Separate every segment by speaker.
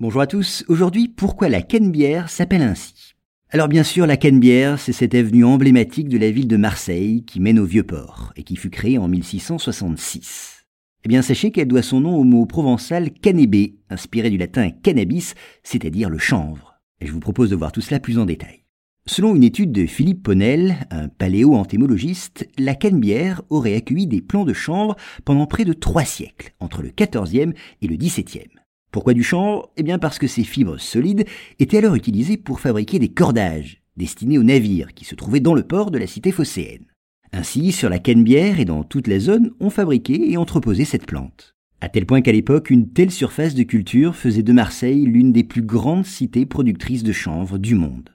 Speaker 1: Bonjour à tous. Aujourd'hui, pourquoi la Canebière s'appelle ainsi? Alors bien sûr, la Canebière, c'est cette avenue emblématique de la ville de Marseille qui mène au Vieux-Port et qui fut créée en 1666. Eh bien, sachez qu'elle doit son nom au mot provençal canébé, inspiré du latin cannabis, c'est-à-dire le chanvre. Et je vous propose de voir tout cela plus en détail. Selon une étude de Philippe Ponel, un paléo-entémologiste, la Canebière aurait accueilli des plants de chanvre pendant près de trois siècles, entre le XIVe et le XVIIe. Pourquoi du chanvre Eh bien parce que ces fibres solides étaient alors utilisées pour fabriquer des cordages destinés aux navires qui se trouvaient dans le port de la cité phocéenne. Ainsi, sur la Canebière et dans toute la zone, on fabriquait et entreposait cette plante. À tel point qu'à l'époque, une telle surface de culture faisait de Marseille l'une des plus grandes cités productrices de chanvre du monde.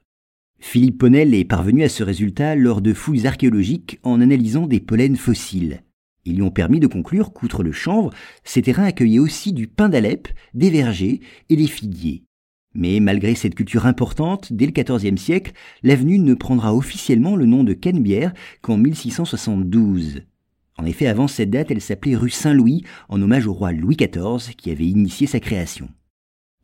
Speaker 1: Philippe Ponel est parvenu à ce résultat lors de fouilles archéologiques en analysant des pollens fossiles. Ils lui ont permis de conclure qu'outre le chanvre, ces terrains accueillaient aussi du pin d'Alep, des vergers et des figuiers. Mais malgré cette culture importante, dès le XIVe siècle, l'avenue ne prendra officiellement le nom de Canebière qu'en 1672. En effet, avant cette date, elle s'appelait rue Saint-Louis, en hommage au roi Louis XIV qui avait initié sa création.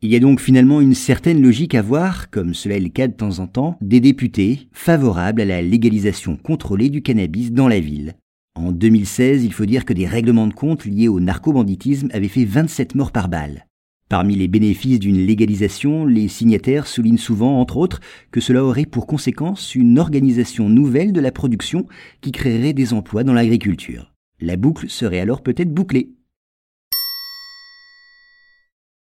Speaker 1: Il y a donc finalement une certaine logique à voir, comme cela est le cas de temps en temps, des députés favorables à la légalisation contrôlée du cannabis dans la ville, en 2016, il faut dire que des règlements de compte liés au narcobanditisme avaient fait 27 morts par balle. Parmi les bénéfices d'une légalisation, les signataires soulignent souvent, entre autres, que cela aurait pour conséquence une organisation nouvelle de la production qui créerait des emplois dans l'agriculture. La boucle serait alors peut-être bouclée.